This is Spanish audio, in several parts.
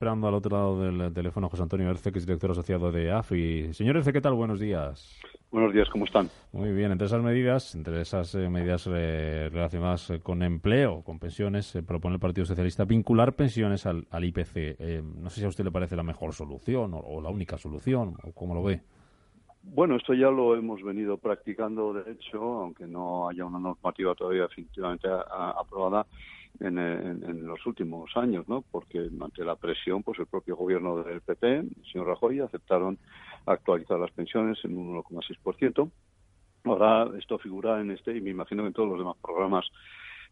Esperando al otro lado del teléfono José Antonio Erce, que es director asociado de AFI. Señor Erce, ¿qué tal? Buenos días. Buenos días, ¿cómo están? Muy bien, entre esas medidas, entre esas eh, medidas eh, relacionadas eh, con empleo, con pensiones, propone el Partido Socialista vincular pensiones al, IPC. no sé si a usted le parece la mejor solución o, la única solución, o cómo lo ve. Bueno, esto ya lo hemos venido practicando, de hecho, aunque no haya una normativa todavía definitivamente aprobada en, los últimos años, ¿no? Porque ante la presión, pues el propio gobierno del PP, el señor Rajoy, aceptaron actualizar las pensiones en un 1,6%. Ahora esto figura en este y me imagino que en todos los demás programas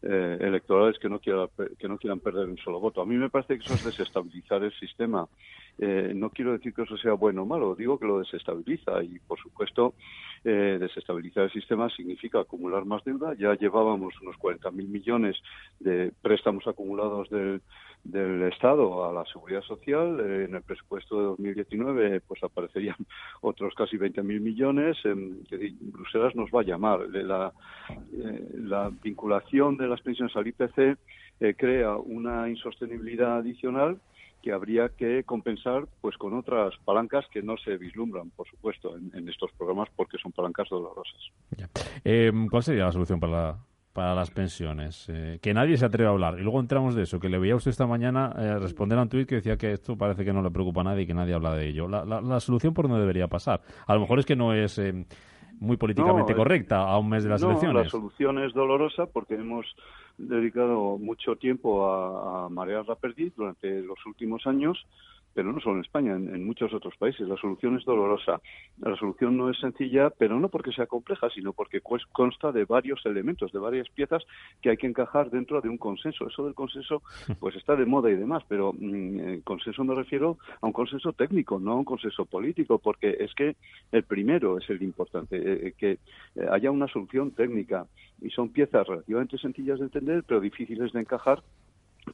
eh, electorales que no, quiera, que no quieran perder un solo voto. A mí me parece que eso es desestabilizar el sistema. Eh, no quiero decir que eso sea bueno o malo, digo que lo desestabiliza y, por supuesto, eh, desestabilizar el sistema significa acumular más deuda. Ya llevábamos unos 40.000 millones de préstamos acumulados del del Estado a la Seguridad Social. Eh, en el presupuesto de 2019 pues aparecerían otros casi 20.000 millones. que Bruselas nos va a llamar. La, eh, la vinculación de las pensiones al IPC eh, crea una insostenibilidad adicional que habría que compensar pues con otras palancas que no se vislumbran, por supuesto, en, estos programas porque son palancas dolorosas. ¿Cuál sería la solución para la, para las pensiones, eh, que nadie se atreve a hablar. Y luego entramos de eso, que le veía usted esta mañana eh, responder a un tuit que decía que esto parece que no le preocupa a nadie y que nadie habla de ello. La, la, solución por dónde debería pasar. A lo mejor es que no es eh, muy políticamente correcta a un mes de las no, elecciones. La solución es dolorosa porque hemos dedicado mucho tiempo a, a marear la perdiz durante los últimos años pero no solo en España, en, muchos otros países. La solución es dolorosa. La solución no es sencilla, pero no porque sea compleja, sino porque consta de varios elementos, de varias piezas que hay que encajar dentro de un consenso. Eso del consenso, pues está de moda y demás, pero mm, consenso me refiero a un consenso técnico, no a un consenso político, porque es que el primero es el importante, eh, eh, que eh, haya una solución técnica y son piezas relativamente sencillas de entender, pero difíciles de encajar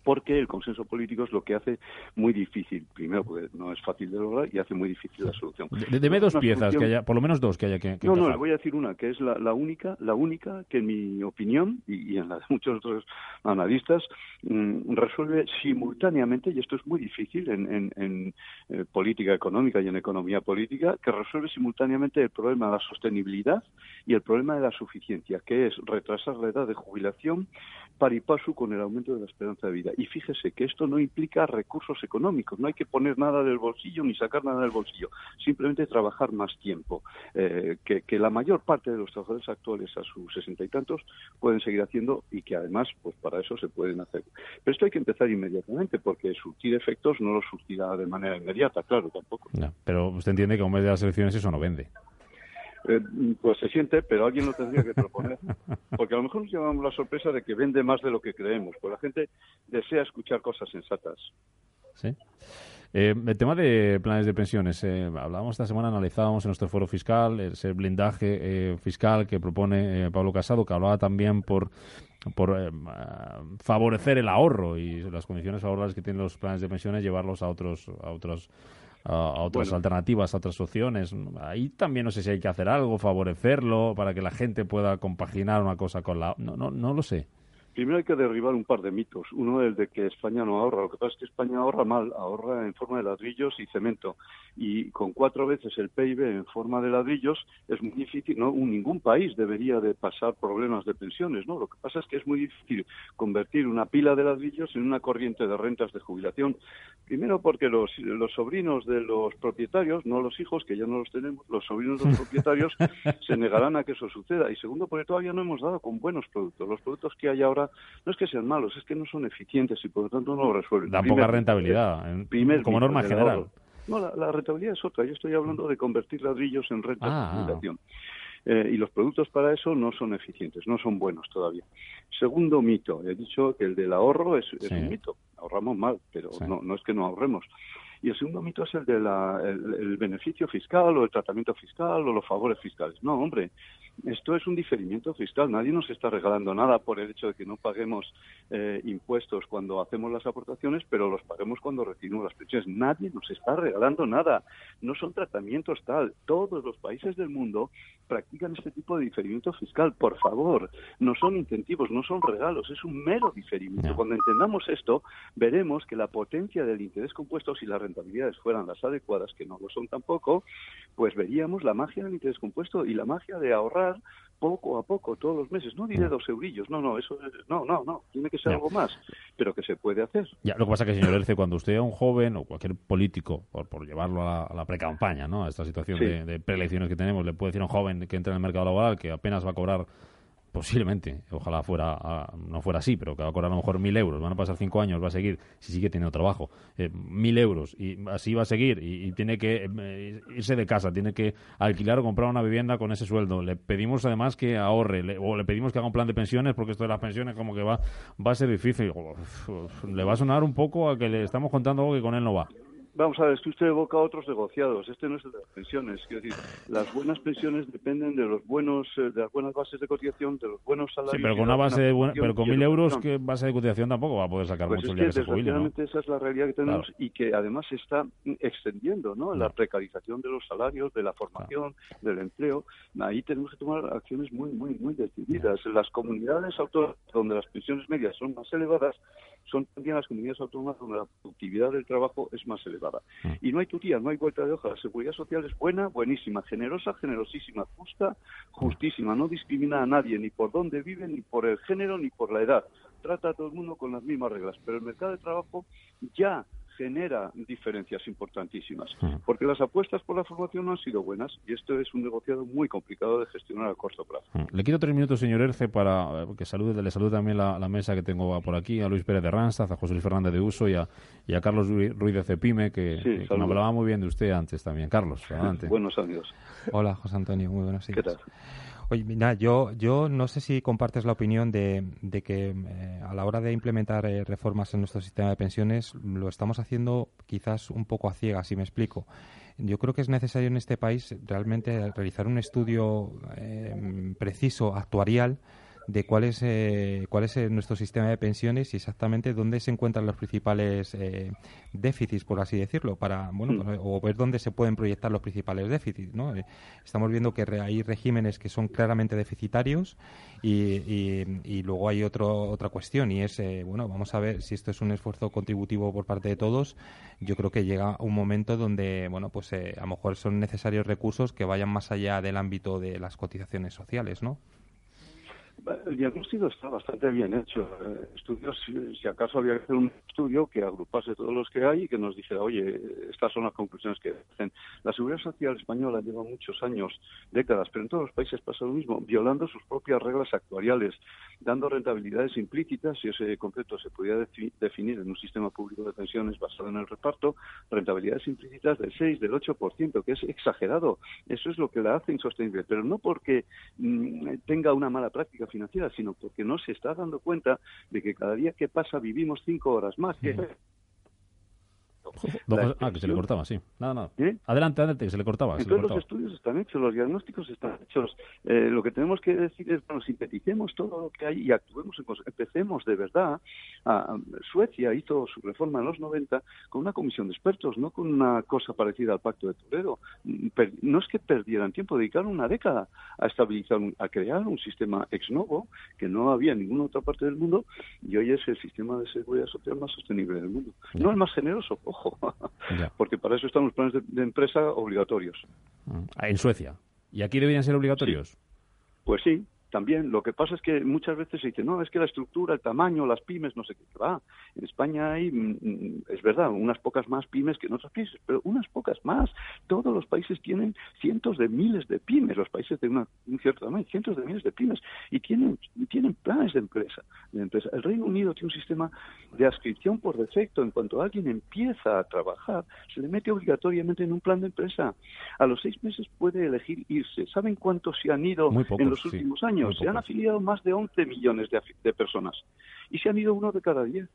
porque el consenso político es lo que hace muy difícil, primero porque no es fácil de lograr y hace muy difícil la solución. Deme dos piezas, que haya, por lo menos dos que haya que, No, no, le voy a decir una, que es la, única, la única que en mi opinión, y, en la de muchos otros analistas, mm, resuelve simultáneamente, y esto es muy difícil en, en, eh, política económica y en economía política, que resuelve simultáneamente el problema de la sostenibilidad y el problema de la suficiencia, que es retrasar la edad de jubilación par y paso con el aumento de la esperanza de vida. Y fíjese que esto no implica recursos económicos, no hay que poner nada del bolsillo ni sacar nada del bolsillo, simplemente trabajar más tiempo, eh, que, la mayor parte de los trabajadores actuales a sus sesenta y tantos pueden seguir haciendo y que además pues para eso se pueden hacer. Pero esto hay que empezar inmediatamente porque surtir efectos no lo surtirá de manera inmediata, claro, tampoco. pero usted entiende que a un mes de las elecciones eso no vende. Eh, pues se siente, pero alguien lo tendría que proponer. Porque a lo mejor nos llevamos la sorpresa de que vende más de lo que creemos, pues la gente desea escuchar cosas sensatas. Sí. Eh, el tema de planes de pensiones. Eh, hablábamos esta semana, analizábamos en nuestro foro fiscal ese blindaje fiscal que propone Pablo Casado, que hablaba también por por favorecer el ahorro y las condiciones favorables que tienen los planes de pensiones llevarlos a otros a otros a, otras alternativas, a otras opciones. Ahí también no sé si hay que hacer algo, favorecerlo, para que la gente pueda compaginar una cosa con la... No, no, no lo sé. Primero hay que derribar un par de mitos. Uno es el de que España no ahorra. Lo que pasa es que España ahorra mal, ahorra en forma de ladrillos y cemento. Y con cuatro veces el PIB en forma de ladrillos es muy difícil. No, ningún país debería de pasar problemas de pensiones. No, lo que pasa es que es muy difícil convertir una pila de ladrillos en una corriente de rentas de jubilación. Primero porque los, los sobrinos de los propietarios, no los hijos que ya no los tenemos, los sobrinos de los propietarios se negarán a que eso suceda. Y segundo porque todavía no hemos dado con buenos productos. Los productos que hay ahora no es que sean malos, es que no son eficientes y por lo tanto no lo resuelven. Da poca rentabilidad, como norma general. No, la, rentabilidad es otra. Yo estoy hablando de convertir ladrillos en rentas de ah. jubilación. Eh, y los productos para eso no son eficientes, no son buenos todavía. Segundo mito, he dicho que el del ahorro es, un mito. Ahorramos mal, pero no, no es que no ahorremos. y el segundo mito es el del el beneficio fiscal o el tratamiento fiscal o los favores fiscales. No, hombre, esto es un diferimiento fiscal. Nadie nos está regalando nada por el hecho de que no paguemos eh, impuestos cuando hacemos las aportaciones, pero los paguemos cuando recibimos las pensiones. Nadie nos está regalando nada. No son tratamientos tal. Todos los países del mundo practican este tipo de diferimiento fiscal. Por favor, no son incentivos, no son regalos, es un mero diferimiento. Cuando entendamos esto, veremos que la potencia del interés compuesto, si las rentabilidades fueran las adecuadas, que no lo son tampoco, pues veríamos la magia del interés compuesto y la magia de ahorrar poco a poco, todos los meses. No diré dos eurillos, no, no, eso no, no, no, tiene que ser algo más, pero que se puede hacer. Ya, lo que pasa es que, señor Erce, cuando usted es un joven o cualquier político, por, por llevarlo a la, pre-campaña, ¿no? a esta situación de, de preelecciones que tenemos, le puede decir a un joven que entra en el mercado laboral que apenas va a cobrar posiblemente, ojalá fuera no fuera así, pero que va a cobrar a lo mejor mil euros, van a pasar cinco años, va a seguir, si sigue teniendo trabajo, eh, mil euros, y así va a seguir, y, tiene que eh, irse de casa, tiene que alquilar o comprar una vivienda con ese sueldo. Le pedimos además que ahorre, o le pedimos que haga un plan de pensiones, porque esto de las pensiones como que va, va a ser difícil. le va a sonar un poco a que le estamos contando algo que con él no va. Vamos a ver, es que usted evoca otros negociados. Este no es el de las pensiones. Quiero decir, las buenas pensiones dependen de los buenos, eh, de las buenas bases de cotización, de los buenos salarios. Sí, pero con una base de pero con mil euros, ¿qué base de cotización tampoco va a poder sacar pues mucho es que, que, desgraciadamente esa es la realidad que tenemos y que además se está extendiendo, ¿no? La precarización de los salarios, de la formación, del empleo. Ahí tenemos que tomar acciones muy, muy, muy decididas. Las comunidades autónomas donde las pensiones medias son más elevadas son también las comunidades autónomas donde la productividad del trabajo es más elevada. Mm. Y no hay tutía, no hay vuelta de hoja. La seguridad social es buena, buenísima, generosa, generosísima, justa, justísima. No discrimina a nadie, ni por dónde vive, ni por el género, ni por la edad. Trata a todo el mundo con las mismas reglas. Pero el mercado de trabajo ya genera diferencias importantísimas, porque las apuestas por la formación no han sido buenas y esto es un negociado muy complicado de gestionar a corto plazo. Le quiero tres minutos, señor Erce, para eh, que salude, le salude también la, mesa que tengo por aquí, a Luis Pérez de Ranstaz, a José Luis Fernández de Uso y a, Carlos Ruiz de Cepime, que, me hablaba muy bien de usted antes también. Carlos, adelante. Buenos amigos. Hola, José Antonio, muy buenos días. ¿Qué tal? Oye, mira, yo, yo no sé si compartes la opinión de, de que eh, a la hora de implementar eh, reformas en nuestro sistema de pensiones lo estamos haciendo quizás un poco a ciegas, si me explico. Yo creo que es necesario en este país realmente realizar un estudio eh, preciso, actuarial, de cuál es, eh, cuál es eh, nuestro sistema de pensiones y exactamente dónde se encuentran los principales eh, déficits, por así decirlo, para bueno mm. o ver dónde se pueden proyectar los principales déficits. ¿no? estamos viendo que hay regímenes que son claramente deficitarios y, y, luego hay otro, otra cuestión y es, bueno, vamos a ver si esto es un esfuerzo contributivo por parte de todos. Yo creo que llega un momento donde, bueno, pues a lo mejor son necesarios recursos que vayan más allá del ámbito de las cotizaciones sociales, ¿no? El diagnóstico está bastante bien hecho. Eh, estudios, si acaso había que hacer un estudio que agrupase todos los que hay y que nos dijera, oye, estas son las conclusiones que hacen. La seguridad social española lleva muchos años, décadas, pero en todos los países pasa lo mismo, violando sus propias reglas actuariales, dando rentabilidades implícitas, si ese concepto se podía definir en un sistema público de pensiones basado en el reparto, rentabilidades implícitas del 6, del 8%, que es exagerado. Eso es lo que la hace insostenible, pero no porque mm, tenga una mala práctica financiera, sino porque no se está dando cuenta de que cada día que pasa vivimos cinco horas más. Que ah, que se le cortaba, sí. Nada, nada. Adelante, adelante, que se le cortaba. Entonces los estudios están hechos, los diagnósticos están hechos. Eh, lo que tenemos que decir es, bueno, sinteticemos todo lo que hay y actuemos, en empecemos de verdad. A, Suecia hizo su reforma en los 90 con una comisión de expertos, no con una cosa parecida al Pacto de Toledo. no es que perdieran tiempo, dedicaron una década a estabilizar, a crear un sistema ex novo que no había en ninguna otra parte del mundo y hoy es el sistema de seguridad social más sostenible del mundo. No el más generoso, ojo porque para eso están los planes de, empresa obligatorios. Ah, en Suecia. ¿Y aquí deberían ser obligatorios? Pues sí, también. Lo que pasa es que muchas veces se dice, no, es que la estructura, el tamaño, las pymes, no sé qué. Va, en España hay, mm, mm, es verdad, unas pocas más pymes que en otros países, pero unas pocas más. Todos los países tienen cientos de miles de pymes, los países de una, un cierto tamaño, cientos de miles de pymes, y tienen, tienen planes de empresa, de empresa. El Reino Unido tiene un sistema de adscripción por defecto. En cuanto alguien empieza a trabajar, se le mete obligatoriamente en un plan de empresa. A los seis meses puede elegir irse. ¿Saben cuántos se han ido en los últimos años? Se han afiliado más de 11 millones de, personas y se han ido uno de cada diez.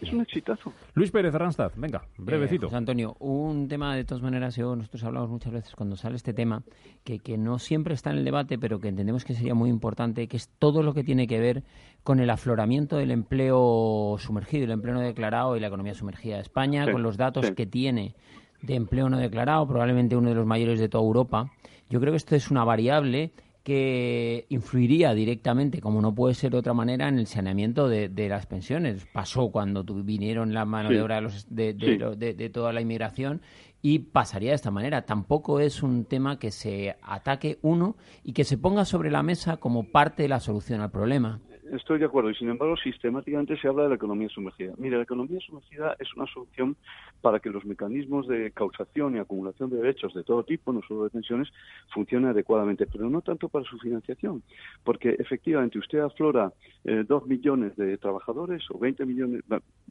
Es un exitazo. Luis Pérez Arranstad, venga, brevecito. Eh, Antonio, un tema de todas maneras, yo, nosotros hablamos muchas veces cuando sale este tema, que, que no siempre está en el debate, pero que entendemos que sería muy importante, que es todo lo que tiene que ver con el afloramiento del empleo sumergido, el empleo no declarado y la economía sumergida de España, con los datos que tiene de empleo no declarado, probablemente uno de los mayores de toda Europa. Yo creo que esto es una variable que influiría directamente, como no puede ser de otra manera, en el saneamiento de, las pensiones. Pasó cuando vinieron la mano de obra de, de, toda la inmigración y pasaría de esta manera. Tampoco es un tema que se ataque uno y que se ponga sobre la mesa como parte de la solución al problema. Estoy de acuerdo. Y sin embargo sistemáticamente se habla de la economía sumergida. Mira, la economía sumergida es una solución para que los mecanismos de causación y acumulación de derechos de todo tipo, no solo de pensiones, funcionen adecuadamente, pero no tanto para su financiación, porque efectivamente usted aflora eh, dos millones de trabajadores o 20 millones,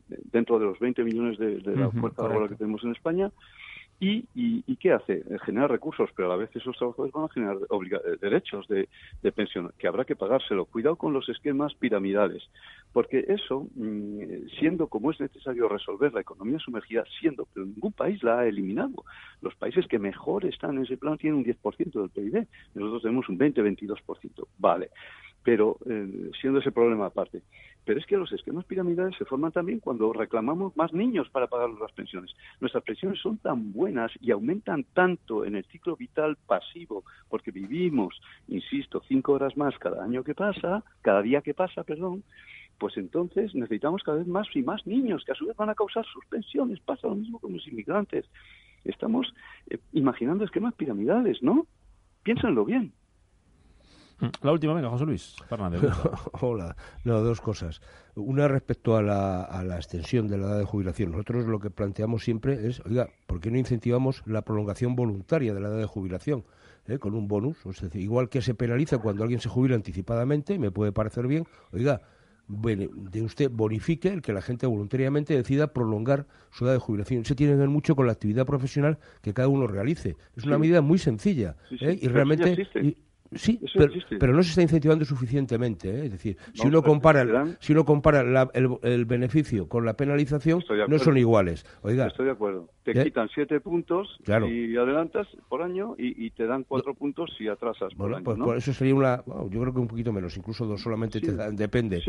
dentro de los 20 millones de, la fuerza laboral que tenemos en España, ¿Y, y, qué hace? Eh, generar recursos, pero a veces esos trabajadores van a generar eh, derechos de, pensión, que habrá que pagárselo. Cuidado con los esquemas piramidales, porque eso, mm, siendo como es necesario resolver la economía sumergida, siendo, pero ningún país la ha eliminado. Los países que mejor están en ese plan tienen un 10% del PIB, nosotros tenemos un 20-22%. Vale, pero eh, siendo ese problema aparte. Pero es que los esquemas piramidales se forman también cuando reclamamos más niños para pagar las pensiones. Nuestras pensiones son tan buenas y aumentan tanto en el ciclo vital pasivo, porque vivimos, insisto, cinco horas más cada año que pasa, cada día que pasa, perdón, pues entonces necesitamos cada vez más y más niños que a su vez van a causar sus pensiones. Pasa lo mismo con los inmigrantes. Estamos eh, imaginando esquemas piramidales, ¿no? Piénsenlo bien. La última, venga, José Luis Fernández. Hola. No, dos cosas. Una respecto a la, a la extensión de la edad de jubilación. Nosotros lo que planteamos siempre es, oiga, ¿por qué no incentivamos la prolongación voluntaria de la edad de jubilación? ¿Eh? Con un bonus. O sea, igual que se penaliza cuando alguien se jubila anticipadamente, me puede parecer bien, oiga, de usted bonifique el que la gente voluntariamente decida prolongar su edad de jubilación. Se tiene que ver mucho con la actividad profesional que cada uno realice. Es una medida muy sencilla ¿eh? y realmente Sí, pero, no se está incentivando suficientemente. ¿eh? Es decir, si, uno compara, si uno compara el, beneficio con la penalización, no son iguales. Oiga, Estoy de acuerdo. Te quitan siete puntos si adelantas por año y, te dan cuatro puntos si atrasas por año. Pues por eso sería una. yo creo que un poquito menos, incluso dos solamente te depende.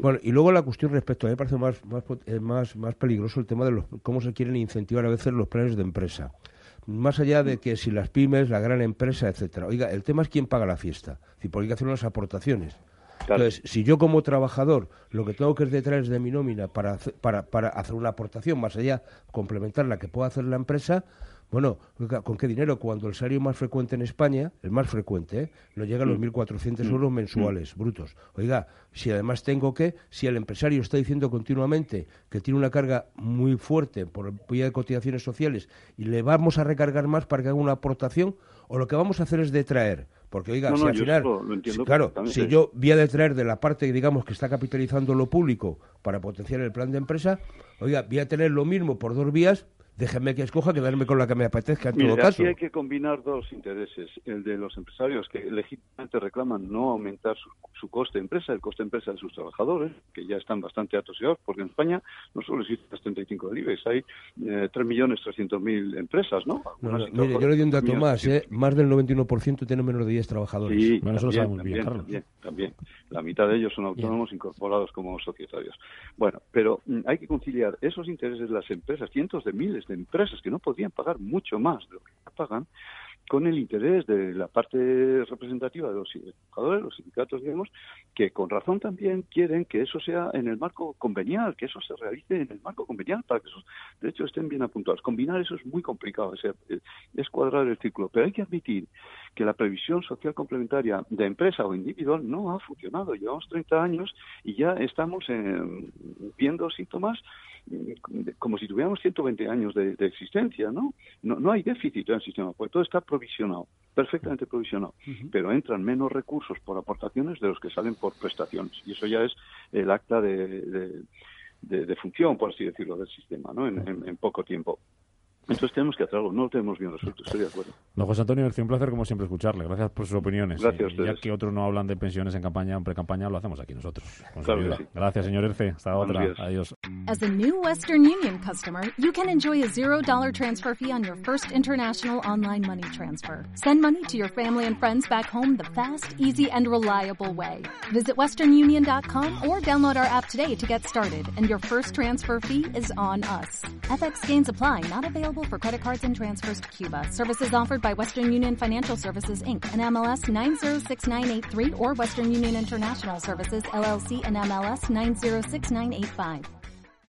Bueno, y luego la cuestión respecto a mí me parece más, más, eh, más, más peligroso el tema de los, cómo se quieren incentivar a veces los planes de empresa más allá de que si las pymes, la gran empresa, etcétera. Oiga, el tema es quién paga la fiesta. Si porque hay que hacer unas aportaciones. Entonces, si yo como trabajador lo que tengo que detrás es de mi nómina para, para, para hacer una aportación más allá, complementar la que pueda hacer la empresa, bueno, ¿con qué dinero? Cuando el salario más frecuente en España, el más frecuente, ¿eh? no llega a los 1.400 mm. euros mm. mensuales brutos. Oiga, si además tengo que, si el empresario está diciendo continuamente que tiene una carga muy fuerte por vía de cotizaciones sociales y le vamos a recargar más para que haga una aportación, o lo que vamos a hacer es detraer. Porque, oiga, si al final, claro, si yo voy a detraer de la parte, digamos, que está capitalizando lo público para potenciar el plan de empresa, oiga, voy a tener lo mismo por dos vías, déjenme que escoja, quedarme con la que me apetezca en todo caso. Aquí hay que combinar dos intereses. El de los empresarios que legítimamente reclaman no aumentar su, coste de empresa, el coste de empresa de sus trabajadores, que ya están bastante atosigados, porque en España no solo existen las 35 del IBEX, hay eh, 3.300.000 empresas, ¿no? mire, yo le doy un dato más, ¿eh? más del 91% tiene menos de 10 trabajadores. Sí, bueno, eso lo sabemos bien, también, también. La mitad de ellos son autónomos incorporados como societarios. Bueno, pero mm, hay que conciliar esos intereses de las empresas, cientos de miles de empresas que no podían pagar mucho más de lo que pagan, con el interés de la parte representativa de los trabajadores, los sindicatos, digamos, que con razón también quieren que eso sea en el marco convenial, que eso se realice en el marco convenial para que esos derechos estén bien apuntados. Combinar eso es muy complicado, es, es cuadrar el círculo, pero hay que admitir que la previsión social complementaria de empresa o individual no ha funcionado. Llevamos 30 años y ya estamos eh, viendo síntomas como si tuviéramos 120 años de, existencia, ¿no? ¿no? No hay déficit en el sistema, porque todo está provisionado, perfectamente provisionado, pero entran menos recursos por aportaciones de los que salen por prestaciones, y eso ya es el acta de, de, función, por así decirlo, del sistema, ¿no? En, poco tiempo. Entonces tenemos que hacer algo, no lo tenemos bien resuelto, estoy de acuerdo. Don José Antonio, es un placer como siempre escucharle. Gracias por sus opiniones. Gracias eh, Ya que otros no hablan de pensiones en campaña, en pre-campaña, lo hacemos aquí nosotros. Claro sí. Gracias, señor Erce. Hasta Buenos otra. días. Adiós. As a new Western Union customer, you can enjoy a $0 transfer fee on your first international online money transfer. Send money to your family and friends back home the fast, easy, and reliable way. Visit westernunion.com or download our app today to get started, and your first transfer fee is on us. FX gains apply, not available for credit cards and transfers to Cuba. Services offered by Western Union Financial Services, Inc., and MLS 906983 or Western Union International Services, LLC, and MLS 906985.